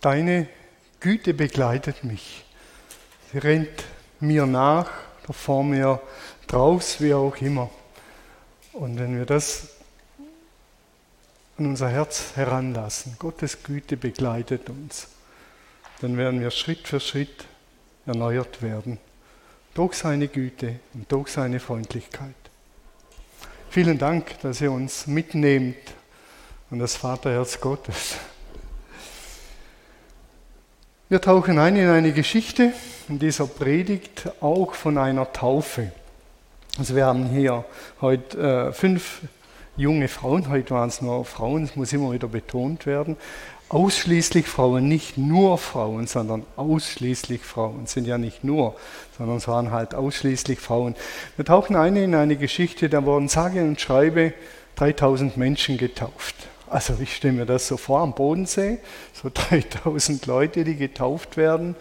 deine Güte begleitet mich. Sie rennt mir nach, vor mir, draus, wie auch immer. Und wenn wir das an unser Herz heranlassen, Gottes Güte begleitet uns, dann werden wir Schritt für Schritt erneuert werden. Durch seine Güte und durch seine Freundlichkeit. Vielen Dank, dass ihr uns mitnehmt und das Vaterherz Gottes. Wir tauchen ein in eine Geschichte in dieser Predigt auch von einer Taufe. Also wir haben hier heute äh, fünf junge Frauen, heute waren es nur Frauen, das muss immer wieder betont werden. Ausschließlich Frauen, nicht nur Frauen, sondern ausschließlich Frauen. Es sind ja nicht nur, sondern es waren halt ausschließlich Frauen. Wir tauchen ein in eine Geschichte, da wurden sage und schreibe 3000 Menschen getauft. Also ich stelle mir das so vor am Bodensee, so 3000 Leute, die getauft werden.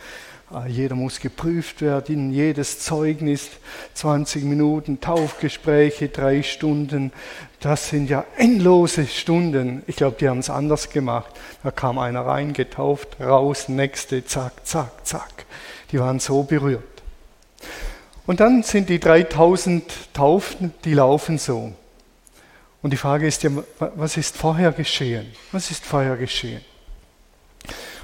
Ah, jeder muss geprüft werden, jedes Zeugnis, 20 Minuten, Taufgespräche, drei Stunden. Das sind ja endlose Stunden. Ich glaube, die haben es anders gemacht. Da kam einer rein, getauft, raus, nächste, zack, zack, zack. Die waren so berührt. Und dann sind die 3000 Taufen, die laufen so. Und die Frage ist ja, was ist vorher geschehen? Was ist vorher geschehen?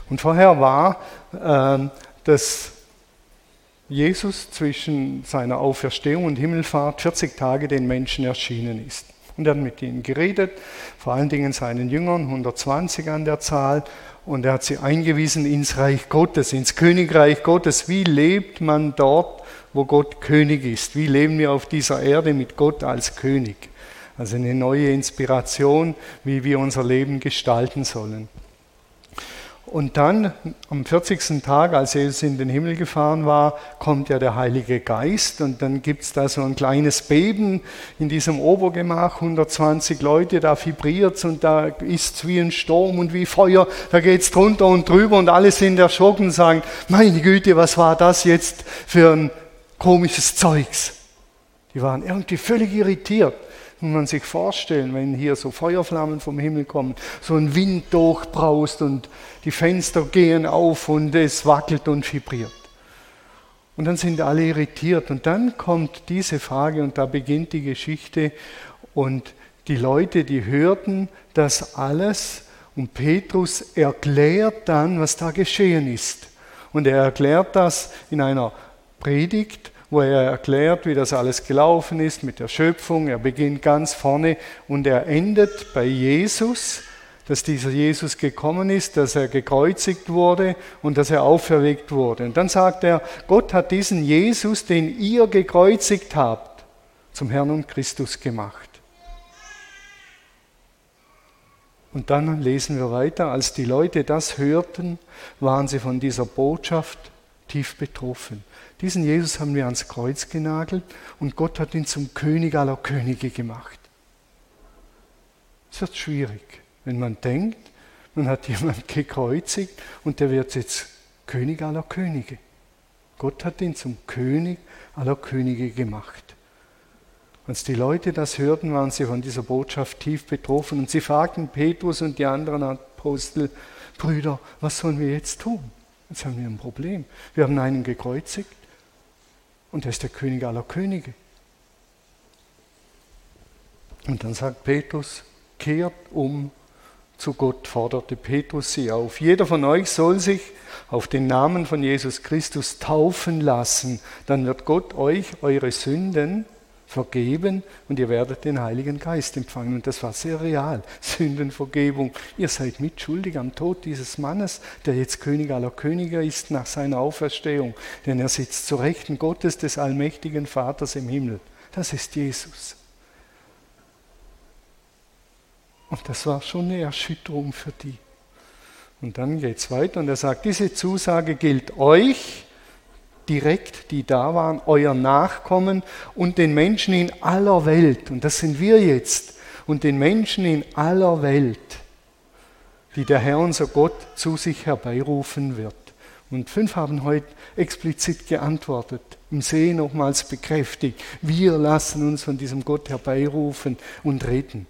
Und vorher war, äh, dass Jesus zwischen seiner Auferstehung und Himmelfahrt 40 Tage den Menschen erschienen ist. Und er hat mit ihnen geredet, vor allen Dingen seinen Jüngern, 120 an der Zahl, und er hat sie eingewiesen ins Reich Gottes, ins Königreich Gottes. Wie lebt man dort, wo Gott König ist? Wie leben wir auf dieser Erde mit Gott als König? Also eine neue Inspiration, wie wir unser Leben gestalten sollen. Und dann am 40. Tag, als Jesus in den Himmel gefahren war, kommt ja der Heilige Geist und dann gibt es da so ein kleines Beben in diesem Obergemach, 120 Leute, da vibriert es und da ist es wie ein Sturm und wie Feuer, da geht es drunter und drüber und alle sind erschrocken und sagen, meine Güte, was war das jetzt für ein komisches Zeugs? Die waren irgendwie völlig irritiert. Muss man sich vorstellen, wenn hier so Feuerflammen vom Himmel kommen, so ein Wind durchbraust und die Fenster gehen auf und es wackelt und vibriert. Und dann sind alle irritiert und dann kommt diese Frage und da beginnt die Geschichte und die Leute, die hörten das alles und Petrus erklärt dann, was da geschehen ist. Und er erklärt das in einer Predigt wo er erklärt, wie das alles gelaufen ist mit der Schöpfung. Er beginnt ganz vorne und er endet bei Jesus, dass dieser Jesus gekommen ist, dass er gekreuzigt wurde und dass er auferweckt wurde. Und dann sagt er, Gott hat diesen Jesus, den ihr gekreuzigt habt, zum Herrn und Christus gemacht. Und dann lesen wir weiter, als die Leute das hörten, waren sie von dieser Botschaft tief betroffen. Diesen Jesus haben wir ans Kreuz genagelt und Gott hat ihn zum König aller Könige gemacht. Es wird schwierig, wenn man denkt, man hat jemanden gekreuzigt und der wird jetzt König aller Könige. Gott hat ihn zum König aller Könige gemacht. Als die Leute das hörten, waren sie von dieser Botschaft tief betroffen und sie fragten Petrus und die anderen Apostel, Brüder, was sollen wir jetzt tun? Jetzt haben wir ein Problem. Wir haben einen gekreuzigt und er ist der König aller Könige. Und dann sagt Petrus, kehrt um zu Gott, forderte Petrus sie auf. Jeder von euch soll sich auf den Namen von Jesus Christus taufen lassen. Dann wird Gott euch eure Sünden vergeben und ihr werdet den Heiligen Geist empfangen. Und das war sehr real. Sündenvergebung. Ihr seid mitschuldig am Tod dieses Mannes, der jetzt König aller Könige ist nach seiner Auferstehung. Denn er sitzt zu Rechten Gottes des allmächtigen Vaters im Himmel. Das ist Jesus. Und das war schon eine Erschütterung für die. Und dann geht es weiter und er sagt, diese Zusage gilt euch, direkt, die da waren, euer Nachkommen und den Menschen in aller Welt, und das sind wir jetzt, und den Menschen in aller Welt, die der Herr unser Gott zu sich herbeirufen wird. Und fünf haben heute explizit geantwortet, im See nochmals bekräftigt, wir lassen uns von diesem Gott herbeirufen und reden.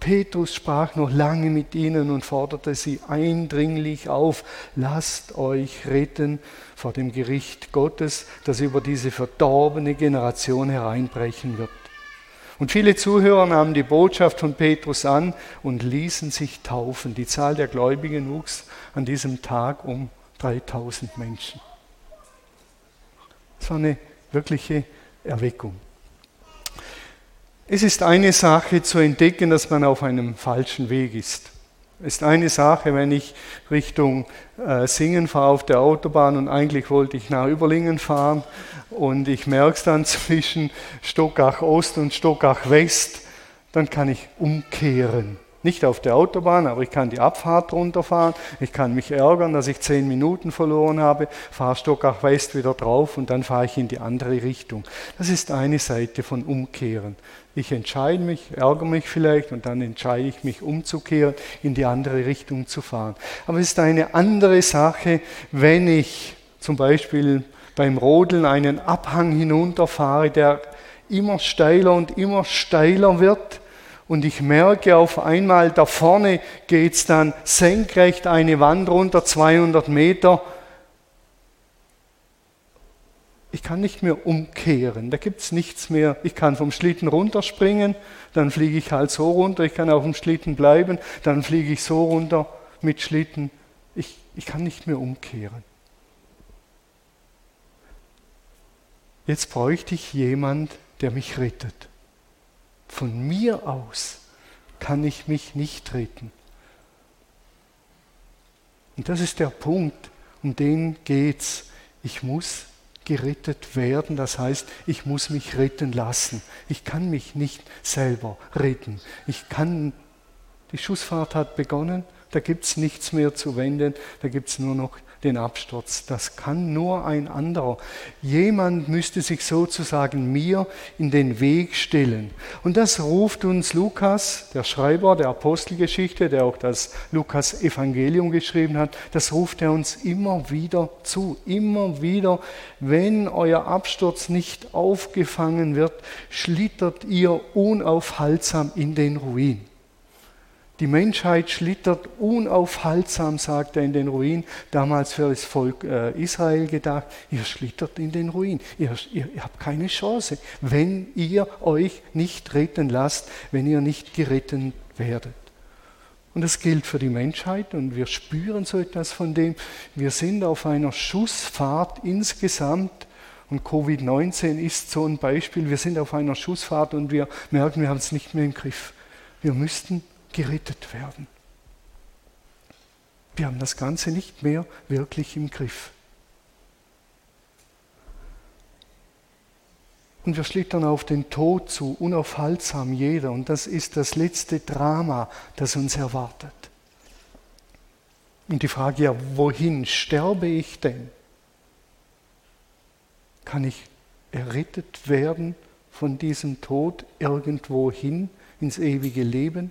Petrus sprach noch lange mit ihnen und forderte sie eindringlich auf, lasst euch retten vor dem Gericht Gottes, das über diese verdorbene Generation hereinbrechen wird. Und viele Zuhörer nahmen die Botschaft von Petrus an und ließen sich taufen. Die Zahl der Gläubigen wuchs an diesem Tag um 3000 Menschen. Es war eine wirkliche Erweckung. Es ist eine Sache zu entdecken, dass man auf einem falschen Weg ist. Es ist eine Sache, wenn ich Richtung äh, Singen fahre auf der Autobahn und eigentlich wollte ich nach Überlingen fahren und ich merke es dann zwischen Stockach Ost und Stockach West, dann kann ich umkehren. Nicht auf der Autobahn, aber ich kann die Abfahrt runterfahren. Ich kann mich ärgern, dass ich zehn Minuten verloren habe, fahre Stockach West wieder drauf und dann fahre ich in die andere Richtung. Das ist eine Seite von Umkehren. Ich entscheide mich, ärgere mich vielleicht und dann entscheide ich mich umzukehren, in die andere Richtung zu fahren. Aber es ist eine andere Sache, wenn ich zum Beispiel beim Rodeln einen Abhang hinunterfahre, der immer steiler und immer steiler wird und ich merke auf einmal, da vorne geht es dann senkrecht eine Wand runter, 200 Meter. Ich kann nicht mehr umkehren, da gibt es nichts mehr. Ich kann vom Schlitten runterspringen, dann fliege ich halt so runter. Ich kann auf dem Schlitten bleiben, dann fliege ich so runter mit Schlitten. Ich, ich kann nicht mehr umkehren. Jetzt bräuchte ich jemand, der mich rettet. Von mir aus kann ich mich nicht retten. Und das ist der Punkt, um den geht's. Ich muss gerettet werden, das heißt, ich muss mich retten lassen. Ich kann mich nicht selber retten. Ich kann, die Schussfahrt hat begonnen, da gibt es nichts mehr zu wenden, da gibt es nur noch den Absturz. Das kann nur ein anderer. Jemand müsste sich sozusagen mir in den Weg stellen. Und das ruft uns Lukas, der Schreiber der Apostelgeschichte, der auch das Lukas Evangelium geschrieben hat, das ruft er uns immer wieder zu. Immer wieder, wenn euer Absturz nicht aufgefangen wird, schlittert ihr unaufhaltsam in den Ruin. Die Menschheit schlittert unaufhaltsam, sagt er in den Ruin, damals für das Volk äh, Israel gedacht, ihr schlittert in den Ruin, ihr, ihr, ihr habt keine Chance, wenn ihr euch nicht retten lasst, wenn ihr nicht gerettet werdet. Und das gilt für die Menschheit und wir spüren so etwas von dem. Wir sind auf einer Schussfahrt insgesamt und Covid-19 ist so ein Beispiel. Wir sind auf einer Schussfahrt und wir merken, wir haben es nicht mehr im Griff. Wir müssten gerettet werden. Wir haben das Ganze nicht mehr wirklich im Griff. Und wir schlittern auf den Tod zu, unaufhaltsam jeder. Und das ist das letzte Drama, das uns erwartet. Und die Frage, ja, wohin sterbe ich denn? Kann ich errettet werden von diesem Tod irgendwo hin ins ewige Leben?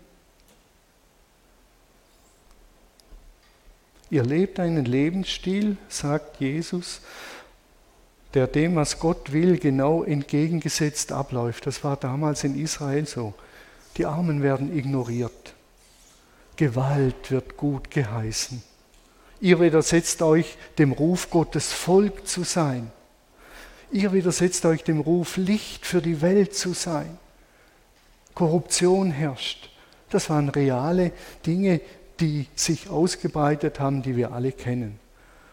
Ihr lebt einen Lebensstil, sagt Jesus, der dem, was Gott will, genau entgegengesetzt abläuft. Das war damals in Israel so. Die Armen werden ignoriert. Gewalt wird gut geheißen. Ihr widersetzt euch dem Ruf Gottes Volk zu sein. Ihr widersetzt euch dem Ruf Licht für die Welt zu sein. Korruption herrscht. Das waren reale Dinge, die sich ausgebreitet haben, die wir alle kennen.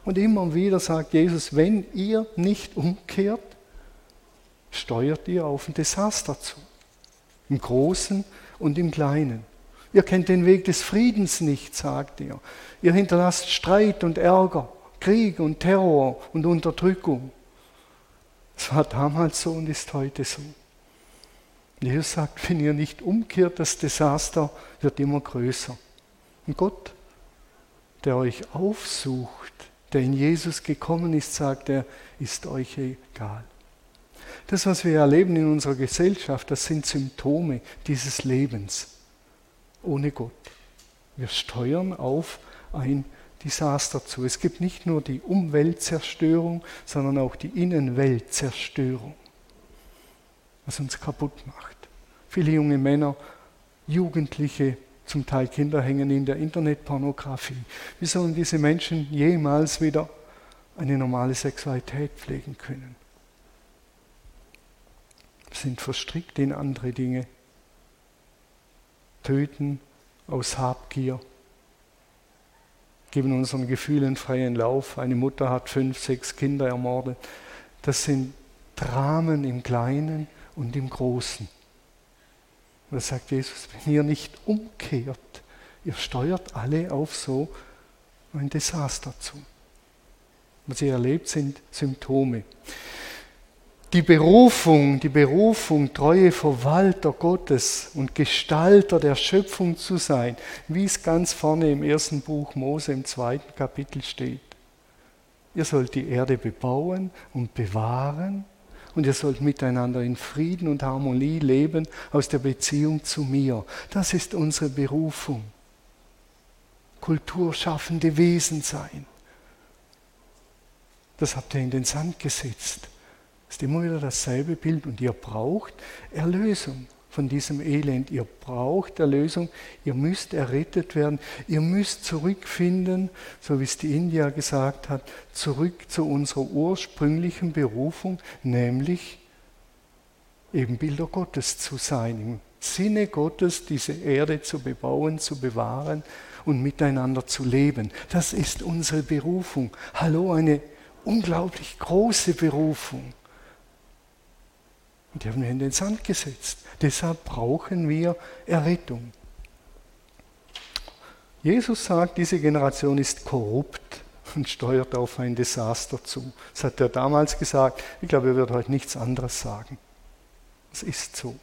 Und immer wieder sagt Jesus, wenn ihr nicht umkehrt, steuert ihr auf ein Desaster zu. Im Großen und im Kleinen. Ihr kennt den Weg des Friedens nicht, sagt er. Ihr hinterlasst Streit und Ärger, Krieg und Terror und Unterdrückung. Es war damals so und ist heute so. Jesus sagt, wenn ihr nicht umkehrt, das Desaster wird immer größer. Und Gott, der euch aufsucht, der in Jesus gekommen ist, sagt er, ist euch egal. Das, was wir erleben in unserer Gesellschaft, das sind Symptome dieses Lebens ohne Gott. Wir steuern auf ein Desaster zu. Es gibt nicht nur die Umweltzerstörung, sondern auch die Innenweltzerstörung, was uns kaputt macht. Viele junge Männer Jugendliche, zum Teil Kinder hängen in der Internetpornografie. Wie sollen diese Menschen jemals wieder eine normale Sexualität pflegen können? Sind verstrickt in andere Dinge. Töten aus Habgier. Geben unseren Gefühlen freien Lauf. Eine Mutter hat fünf, sechs Kinder ermordet. Das sind Dramen im Kleinen und im Großen. Und da sagt Jesus, wenn ihr nicht umkehrt, ihr steuert alle auf so ein Desaster zu. Was ihr erlebt, sind Symptome. Die Berufung, die Berufung, treue Verwalter Gottes und Gestalter der Schöpfung zu sein, wie es ganz vorne im ersten Buch Mose im zweiten Kapitel steht. Ihr sollt die Erde bebauen und bewahren und ihr sollt miteinander in Frieden und Harmonie leben aus der Beziehung zu mir. Das ist unsere Berufung. Kulturschaffende Wesen sein. Das habt ihr in den Sand gesetzt. Das ist immer wieder dasselbe Bild und ihr braucht Erlösung von diesem Elend. Ihr braucht Erlösung, ihr müsst errettet werden, ihr müsst zurückfinden, so wie es die India gesagt hat, zurück zu unserer ursprünglichen Berufung, nämlich eben Bilder Gottes zu sein, im Sinne Gottes diese Erde zu bebauen, zu bewahren und miteinander zu leben. Das ist unsere Berufung. Hallo, eine unglaublich große Berufung. Und die haben wir in den Sand gesetzt. Deshalb brauchen wir Errettung. Jesus sagt, diese Generation ist korrupt und steuert auf ein Desaster zu. Das hat er damals gesagt. Ich glaube, er wird heute nichts anderes sagen. Es ist so.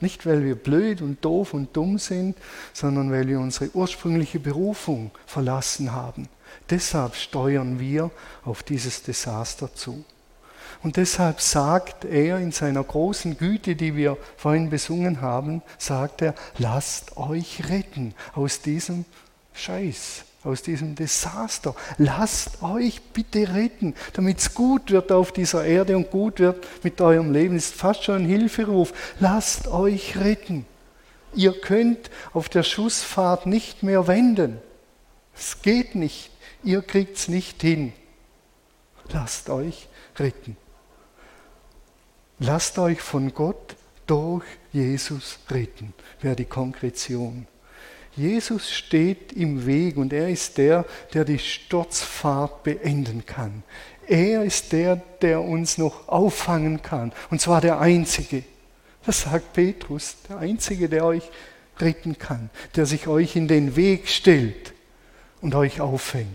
Nicht, weil wir blöd und doof und dumm sind, sondern weil wir unsere ursprüngliche Berufung verlassen haben. Deshalb steuern wir auf dieses Desaster zu. Und deshalb sagt er in seiner großen Güte, die wir vorhin besungen haben, sagt er, lasst euch retten aus diesem Scheiß, aus diesem Desaster. Lasst euch bitte retten, damit es gut wird auf dieser Erde und gut wird mit eurem Leben. Ist fast schon ein Hilferuf. Lasst euch retten. Ihr könnt auf der Schussfahrt nicht mehr wenden. Es geht nicht. Ihr kriegt es nicht hin. Lasst euch retten. Lasst euch von Gott durch Jesus retten, wäre die Konkretion. Jesus steht im Weg und er ist der, der die Sturzfahrt beenden kann. Er ist der, der uns noch auffangen kann. Und zwar der Einzige. Das sagt Petrus, der Einzige, der euch retten kann, der sich euch in den Weg stellt und euch auffängt,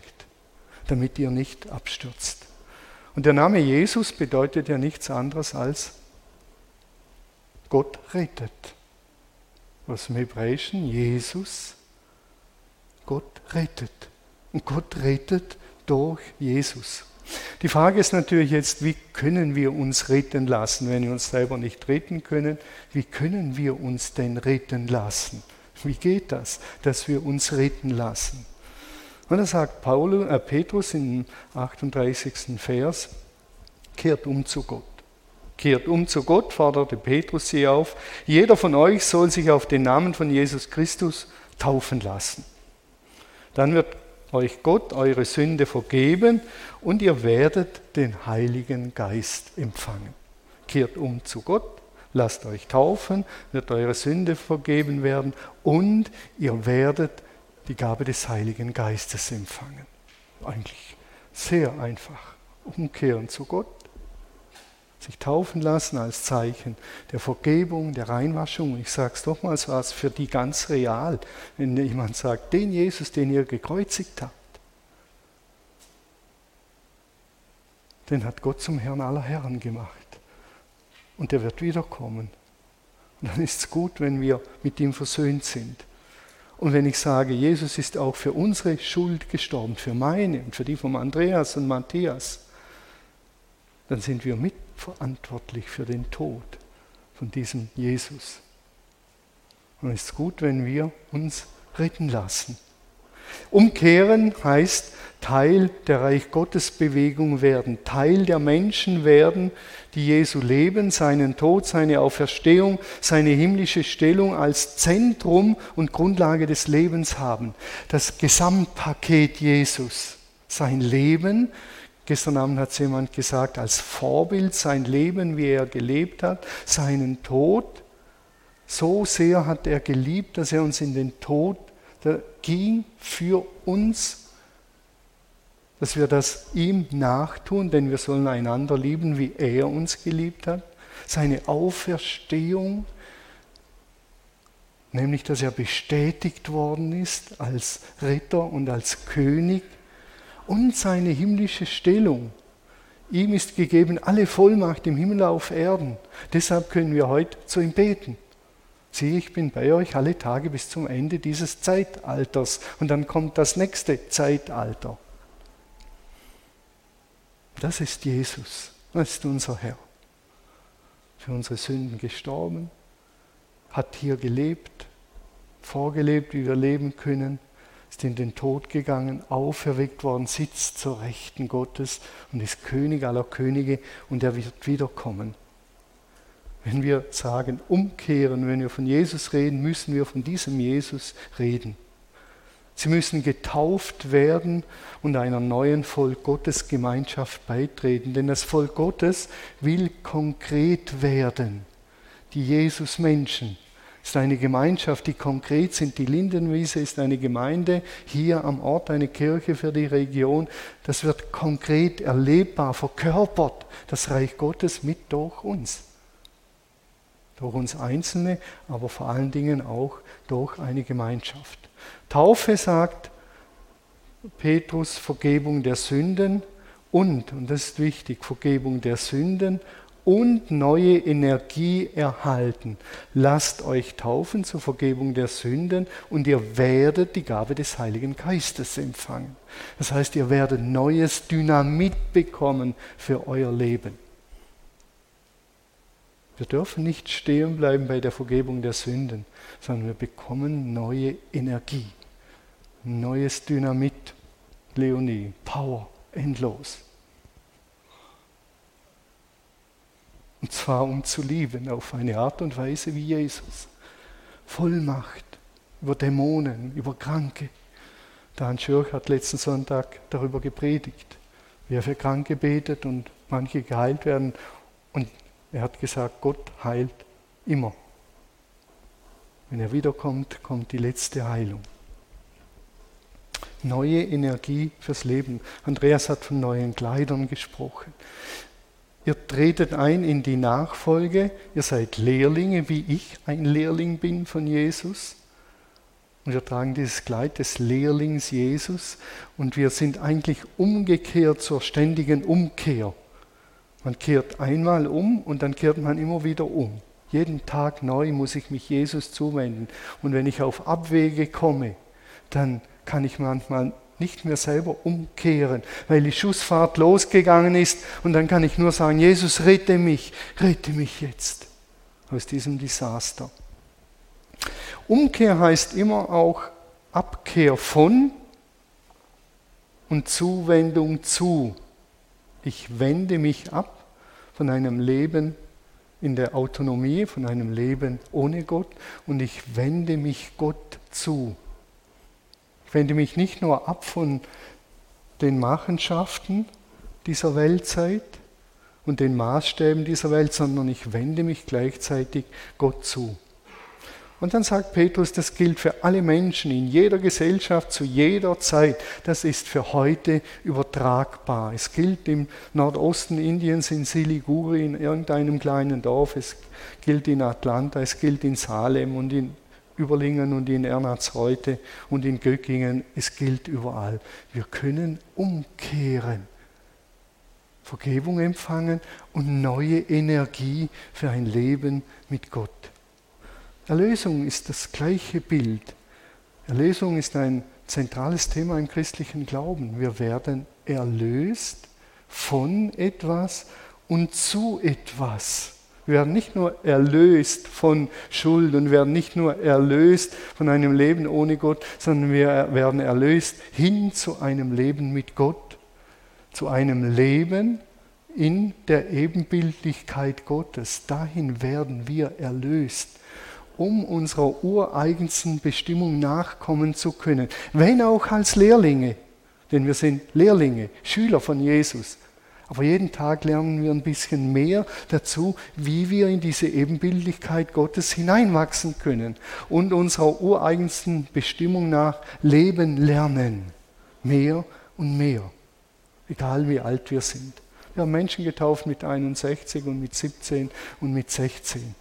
damit ihr nicht abstürzt. Und der Name Jesus bedeutet ja nichts anderes als Gott rettet. Was im Hebräischen Jesus, Gott rettet. Und Gott rettet durch Jesus. Die Frage ist natürlich jetzt, wie können wir uns retten lassen, wenn wir uns selber nicht retten können? Wie können wir uns denn retten lassen? Wie geht das, dass wir uns retten lassen? Und da sagt Paulus, äh Petrus im 38. Vers, kehrt um zu Gott. Kehrt um zu Gott, forderte Petrus sie auf. Jeder von euch soll sich auf den Namen von Jesus Christus taufen lassen. Dann wird euch Gott eure Sünde vergeben und ihr werdet den Heiligen Geist empfangen. Kehrt um zu Gott, lasst euch taufen, wird eure Sünde vergeben werden und ihr werdet die Gabe des Heiligen Geistes empfangen. Eigentlich sehr einfach. Umkehren zu Gott, sich taufen lassen als Zeichen der Vergebung, der Reinwaschung. ich sage es nochmals, war es für die ganz real, wenn jemand sagt, den Jesus, den ihr gekreuzigt habt, den hat Gott zum Herrn aller Herren gemacht. Und der wird wiederkommen. Und dann ist es gut, wenn wir mit ihm versöhnt sind. Und wenn ich sage, Jesus ist auch für unsere Schuld gestorben, für meine und für die von Andreas und Matthias, dann sind wir mitverantwortlich für den Tod von diesem Jesus. Und es ist gut, wenn wir uns retten lassen. Umkehren heißt Teil der Reich Gottes Bewegung werden, Teil der Menschen werden, die Jesu Leben, seinen Tod, seine Auferstehung, seine himmlische Stellung als Zentrum und Grundlage des Lebens haben. Das Gesamtpaket Jesus, sein Leben, gestern Abend hat es jemand gesagt, als Vorbild, sein Leben, wie er gelebt hat, seinen Tod. So sehr hat er geliebt, dass er uns in den Tod ging für uns dass wir das ihm nachtun, denn wir sollen einander lieben, wie er uns geliebt hat. Seine Auferstehung, nämlich dass er bestätigt worden ist als Ritter und als König und seine himmlische Stellung. Ihm ist gegeben alle Vollmacht im Himmel auf Erden. Deshalb können wir heute zu ihm beten. Siehe, ich bin bei euch alle Tage bis zum Ende dieses Zeitalters. Und dann kommt das nächste Zeitalter. Das ist Jesus, das ist unser Herr. Für unsere Sünden gestorben, hat hier gelebt, vorgelebt, wie wir leben können, ist in den Tod gegangen, auferweckt worden, sitzt zur Rechten Gottes und ist König aller Könige und er wird wiederkommen. Wenn wir sagen, umkehren, wenn wir von Jesus reden, müssen wir von diesem Jesus reden. Sie müssen getauft werden und einer neuen Volk Gottes Gemeinschaft beitreten, denn das Volk Gottes will konkret werden. Die Jesus-Menschen ist eine Gemeinschaft, die konkret sind. Die Lindenwiese ist eine Gemeinde, hier am Ort eine Kirche für die Region. Das wird konkret erlebbar, verkörpert, das Reich Gottes mit durch uns. Durch uns Einzelne, aber vor allen Dingen auch durch eine Gemeinschaft. Taufe sagt Petrus Vergebung der Sünden und, und das ist wichtig, Vergebung der Sünden und neue Energie erhalten. Lasst euch taufen zur Vergebung der Sünden und ihr werdet die Gabe des Heiligen Geistes empfangen. Das heißt, ihr werdet neues Dynamit bekommen für euer Leben. Wir dürfen nicht stehen bleiben bei der Vergebung der Sünden, sondern wir bekommen neue Energie, neues Dynamit, Leonie, Power, endlos. Und zwar um zu lieben auf eine Art und Weise wie Jesus. Vollmacht über Dämonen, über Kranke. Dan Schürch hat letzten Sonntag darüber gepredigt, wie er für Kranke betet und manche geheilt werden. Und er hat gesagt, Gott heilt immer. Wenn er wiederkommt, kommt die letzte Heilung. Neue Energie fürs Leben. Andreas hat von neuen Kleidern gesprochen. Ihr tretet ein in die Nachfolge. Ihr seid Lehrlinge, wie ich ein Lehrling bin von Jesus. Und wir tragen dieses Kleid des Lehrlings Jesus. Und wir sind eigentlich umgekehrt zur ständigen Umkehr. Man kehrt einmal um und dann kehrt man immer wieder um. Jeden Tag neu muss ich mich Jesus zuwenden. Und wenn ich auf Abwege komme, dann kann ich manchmal nicht mehr selber umkehren, weil die Schussfahrt losgegangen ist und dann kann ich nur sagen, Jesus, rette mich, rette mich jetzt aus diesem Desaster. Umkehr heißt immer auch Abkehr von und Zuwendung zu. Ich wende mich ab von einem Leben in der Autonomie, von einem Leben ohne Gott und ich wende mich Gott zu. Ich wende mich nicht nur ab von den Machenschaften dieser Weltzeit und den Maßstäben dieser Welt, sondern ich wende mich gleichzeitig Gott zu. Und dann sagt Petrus, das gilt für alle Menschen in jeder Gesellschaft zu jeder Zeit. Das ist für heute übertragbar. Es gilt im Nordosten Indiens, in Siliguri, in irgendeinem kleinen Dorf. Es gilt in Atlanta, es gilt in Salem und in Überlingen und in Ernatzreuth und in Göckingen. Es gilt überall. Wir können umkehren. Vergebung empfangen und neue Energie für ein Leben mit Gott. Erlösung ist das gleiche Bild. Erlösung ist ein zentrales Thema im christlichen Glauben. Wir werden erlöst von etwas und zu etwas. Wir werden nicht nur erlöst von Schuld und werden nicht nur erlöst von einem Leben ohne Gott, sondern wir werden erlöst hin zu einem Leben mit Gott, zu einem Leben in der Ebenbildlichkeit Gottes. Dahin werden wir erlöst, um unserer ureigensten Bestimmung nachkommen zu können, wenn auch als Lehrlinge, denn wir sind Lehrlinge, Schüler von Jesus. Aber jeden Tag lernen wir ein bisschen mehr dazu, wie wir in diese Ebenbildlichkeit Gottes hineinwachsen können und unserer ureigensten Bestimmung nach leben lernen. Mehr und mehr, egal wie alt wir sind. Wir haben Menschen getauft mit 61 und mit 17 und mit 16.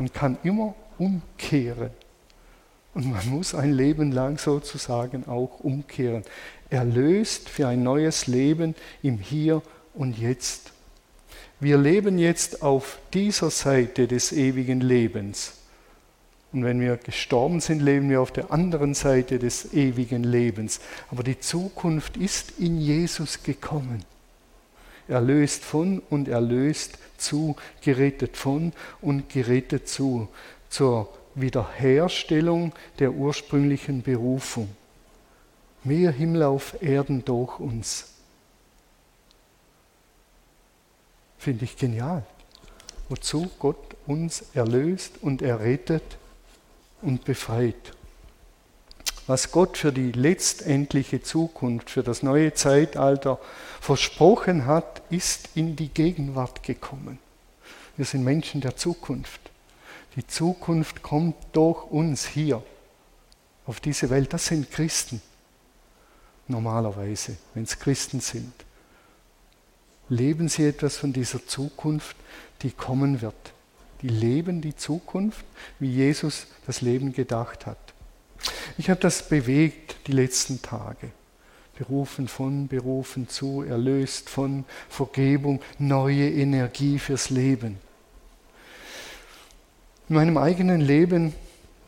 Man kann immer umkehren. Und man muss ein Leben lang sozusagen auch umkehren erlöst für ein neues Leben im Hier und Jetzt. Wir leben jetzt auf dieser Seite des ewigen Lebens. Und wenn wir gestorben sind, leben wir auf der anderen Seite des ewigen Lebens. Aber die Zukunft ist in Jesus gekommen. Erlöst von und erlöst zu, gerettet von und gerettet zu, zur Wiederherstellung der ursprünglichen Berufung mehr Himmel auf Erden durch uns. Finde ich genial. Wozu Gott uns erlöst und errettet und befreit. Was Gott für die letztendliche Zukunft, für das neue Zeitalter versprochen hat, ist in die Gegenwart gekommen. Wir sind Menschen der Zukunft. Die Zukunft kommt durch uns hier auf diese Welt. Das sind Christen normalerweise, wenn es Christen sind. Leben sie etwas von dieser Zukunft, die kommen wird. Die leben die Zukunft, wie Jesus das Leben gedacht hat. Ich habe das bewegt die letzten Tage. Berufen von, berufen zu, erlöst von Vergebung, neue Energie fürs Leben. In meinem eigenen Leben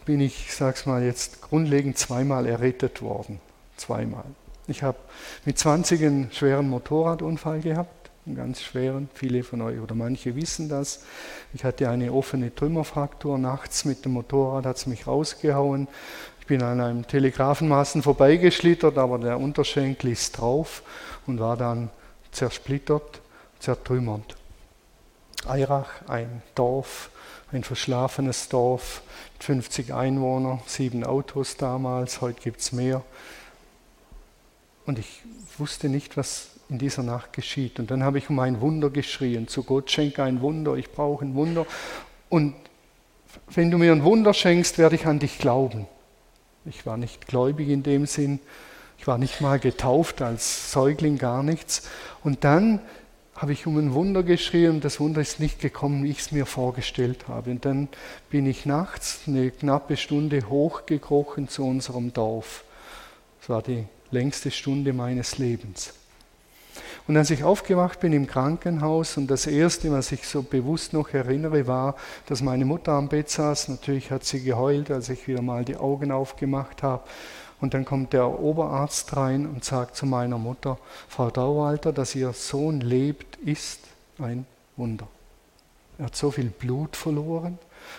bin ich, ich sag's mal jetzt, grundlegend zweimal errettet worden. Zweimal. Ich habe mit 20 einen schweren Motorradunfall gehabt, einen ganz schweren. Viele von euch oder manche wissen das. Ich hatte eine offene Trümmerfraktur. Nachts mit dem Motorrad hat es mich rausgehauen. Ich bin an einem Telegrafenmasten vorbeigeschlittert, aber der Unterschenkel ist drauf und war dann zersplittert, zertrümmert. Eirach, ein Dorf, ein verschlafenes Dorf mit 50 Einwohnern, sieben Autos damals, heute gibt es mehr. Und ich wusste nicht, was in dieser Nacht geschieht. Und dann habe ich um ein Wunder geschrien. Zu Gott schenke ein Wunder, ich brauche ein Wunder. Und wenn du mir ein Wunder schenkst, werde ich an dich glauben. Ich war nicht gläubig in dem Sinn. Ich war nicht mal getauft als Säugling, gar nichts. Und dann habe ich um ein Wunder geschrien das Wunder ist nicht gekommen, wie ich es mir vorgestellt habe. Und dann bin ich nachts eine knappe Stunde hochgekrochen zu unserem Dorf. Das war die längste Stunde meines Lebens. Und als ich aufgewacht bin im Krankenhaus und das Erste, was ich so bewusst noch erinnere, war, dass meine Mutter am Bett saß. Natürlich hat sie geheult, als ich wieder mal die Augen aufgemacht habe. Und dann kommt der Oberarzt rein und sagt zu meiner Mutter, Frau Dauwalter, dass ihr Sohn lebt, ist ein Wunder. Er hat so viel Blut verloren,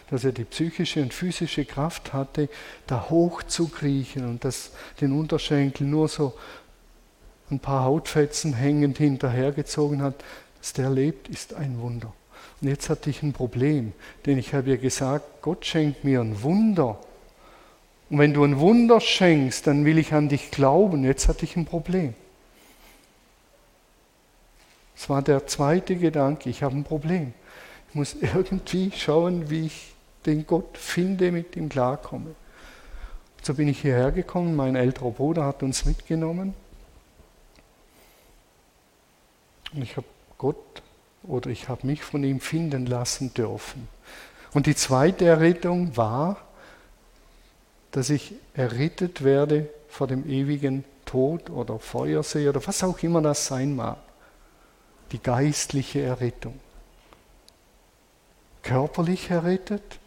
dass er die psychische und physische Kraft hatte, da hoch zu kriechen und dass den Unterschenkel nur so ein paar Hautfetzen hängend hinterhergezogen hat. Dass der lebt, ist ein Wunder. Und jetzt hatte ich ein Problem, denn ich habe ja gesagt, Gott schenkt mir ein Wunder. Und wenn du ein Wunder schenkst, dann will ich an dich glauben. Jetzt hatte ich ein Problem. Das war der zweite Gedanke, ich habe ein Problem. Ich muss irgendwie schauen, wie ich den Gott finde, mit ihm klarkomme. So bin ich hierher gekommen, mein älterer Bruder hat uns mitgenommen. Und ich habe Gott oder ich habe mich von ihm finden lassen dürfen. Und die zweite Errettung war, dass ich errettet werde vor dem ewigen Tod oder Feuersee oder was auch immer das sein mag. Die geistliche Errettung körperlich errettet,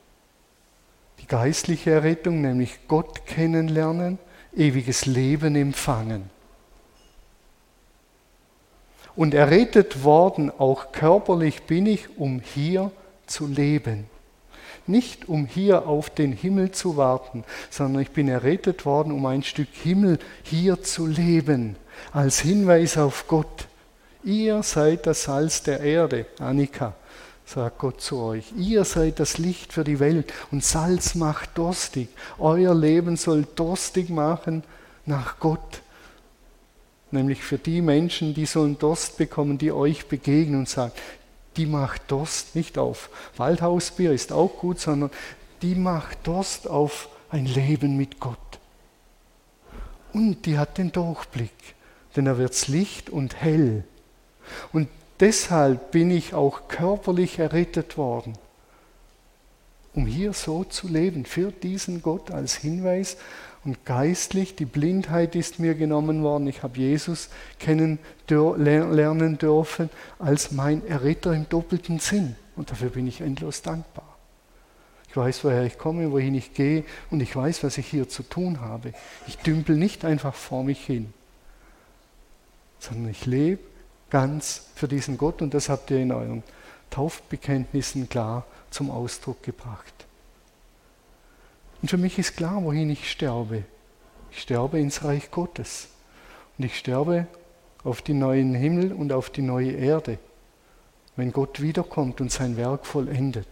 die geistliche Errettung, nämlich Gott kennenlernen, ewiges Leben empfangen. Und errettet worden, auch körperlich bin ich, um hier zu leben. Nicht um hier auf den Himmel zu warten, sondern ich bin errettet worden, um ein Stück Himmel hier zu leben, als Hinweis auf Gott. Ihr seid das Salz der Erde, Annika, sagt Gott zu euch. Ihr seid das Licht für die Welt und Salz macht durstig. Euer Leben soll durstig machen nach Gott. Nämlich für die Menschen, die so einen Durst bekommen, die euch begegnen und sagen, die macht Durst nicht auf Waldhausbier, ist auch gut, sondern die macht Durst auf ein Leben mit Gott. Und die hat den Durchblick, denn er wird Licht und hell. Und deshalb bin ich auch körperlich errettet worden, um hier so zu leben, für diesen Gott als Hinweis und geistlich, die Blindheit ist mir genommen worden. Ich habe Jesus kennenlernen dürfen als mein Erretter im doppelten Sinn. Und dafür bin ich endlos dankbar. Ich weiß, woher ich komme, wohin ich gehe und ich weiß, was ich hier zu tun habe. Ich dümpel nicht einfach vor mich hin, sondern ich lebe ganz für diesen Gott und das habt ihr in euren Taufbekenntnissen klar zum Ausdruck gebracht. Und für mich ist klar, wohin ich sterbe. Ich sterbe ins Reich Gottes. Und ich sterbe auf den neuen Himmel und auf die neue Erde, wenn Gott wiederkommt und sein Werk vollendet.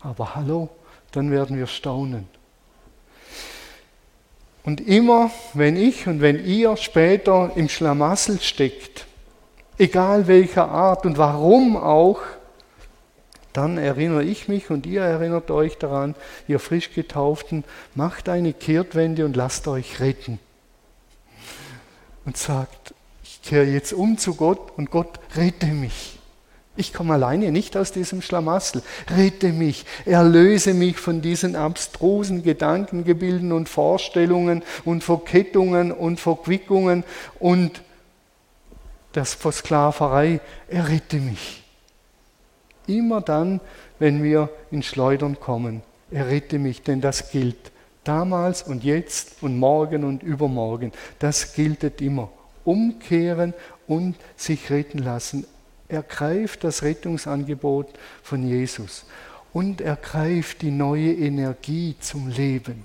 Aber hallo, dann werden wir staunen. Und immer, wenn ich und wenn ihr später im Schlamassel steckt, egal welcher Art und warum auch, dann erinnere ich mich und ihr erinnert euch daran, ihr frisch getauften, macht eine Kehrtwende und lasst euch retten. Und sagt, ich kehre jetzt um zu Gott und Gott rette mich. Ich komme alleine nicht aus diesem Schlamassel. Rette mich, erlöse mich von diesen abstrusen Gedankengebilden und Vorstellungen und Verkettungen und Verquickungen und das Versklaverei. Errette mich. Immer dann, wenn wir in Schleudern kommen. Errette mich, denn das gilt damals und jetzt und morgen und übermorgen. Das gilt immer. Umkehren und sich retten lassen. Ergreift das Rettungsangebot von Jesus und ergreift die neue Energie zum Leben.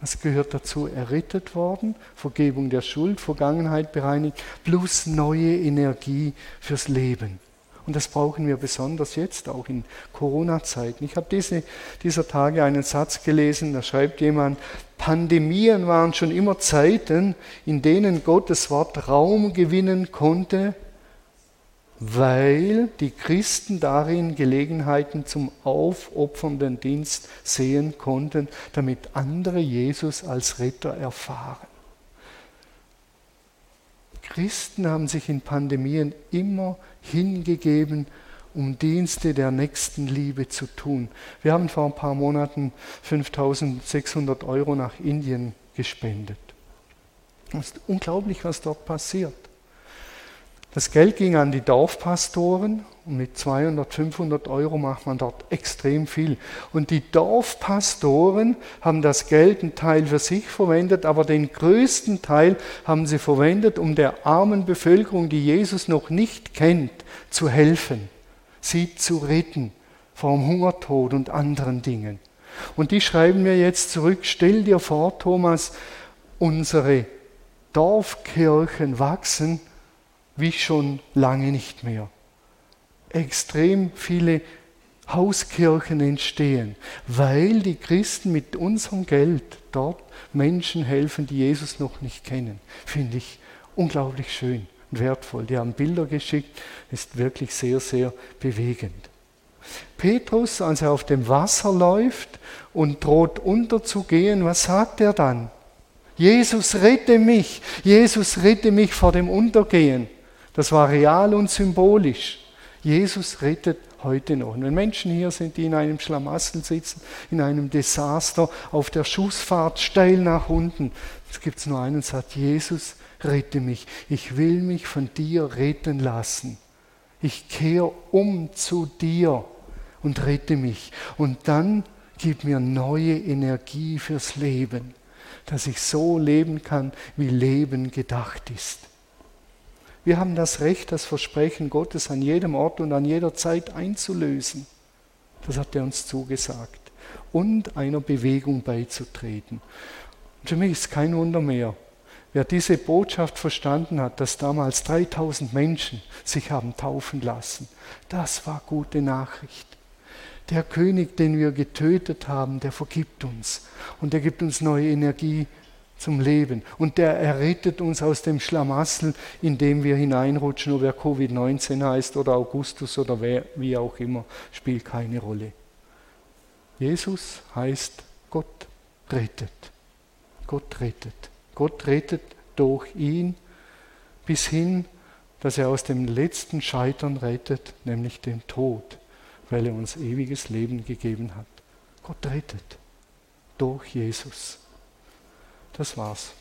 Was gehört dazu? Errettet worden, Vergebung der Schuld, Vergangenheit bereinigt, plus neue Energie fürs Leben. Und das brauchen wir besonders jetzt, auch in Corona-Zeiten. Ich habe diese, dieser Tage einen Satz gelesen, da schreibt jemand, Pandemien waren schon immer Zeiten, in denen Gottes Wort Raum gewinnen konnte, weil die Christen darin Gelegenheiten zum aufopfernden Dienst sehen konnten, damit andere Jesus als Retter erfahren. Christen haben sich in Pandemien immer hingegeben, um Dienste der Nächstenliebe zu tun. Wir haben vor ein paar Monaten 5600 Euro nach Indien gespendet. Es ist unglaublich, was dort passiert. Das Geld ging an die Dorfpastoren und mit 200, 500 Euro macht man dort extrem viel. Und die Dorfpastoren haben das Geld einen Teil für sich verwendet, aber den größten Teil haben sie verwendet, um der armen Bevölkerung, die Jesus noch nicht kennt, zu helfen, sie zu retten vom Hungertod und anderen Dingen. Und die schreiben mir jetzt zurück, stell dir vor, Thomas, unsere Dorfkirchen wachsen wie schon lange nicht mehr. Extrem viele Hauskirchen entstehen, weil die Christen mit unserem Geld dort Menschen helfen, die Jesus noch nicht kennen. Finde ich unglaublich schön und wertvoll. Die haben Bilder geschickt, ist wirklich sehr, sehr bewegend. Petrus, als er auf dem Wasser läuft und droht unterzugehen, was sagt er dann? Jesus rette mich, Jesus rette mich vor dem Untergehen. Das war real und symbolisch. Jesus rettet heute noch. Und wenn Menschen hier sind, die in einem Schlamassel sitzen, in einem Desaster, auf der Schussfahrt steil nach unten, es gibt nur einen Satz, Jesus, rette mich. Ich will mich von dir retten lassen. Ich kehre um zu dir und rette mich. Und dann gib mir neue Energie fürs Leben, dass ich so leben kann, wie Leben gedacht ist. Wir haben das Recht, das Versprechen Gottes an jedem Ort und an jeder Zeit einzulösen. Das hat er uns zugesagt. Und einer Bewegung beizutreten. Und für mich ist kein Wunder mehr, wer diese Botschaft verstanden hat, dass damals 3000 Menschen sich haben taufen lassen. Das war gute Nachricht. Der König, den wir getötet haben, der vergibt uns und der gibt uns neue Energie zum Leben. Und der errettet uns aus dem Schlamassel, in dem wir hineinrutschen, ob er Covid-19 heißt oder Augustus oder wer, wie auch immer, spielt keine Rolle. Jesus heißt Gott rettet. Gott rettet. Gott rettet durch ihn bis hin, dass er aus dem letzten Scheitern rettet, nämlich dem Tod, weil er uns ewiges Leben gegeben hat. Gott rettet durch Jesus. Das war's.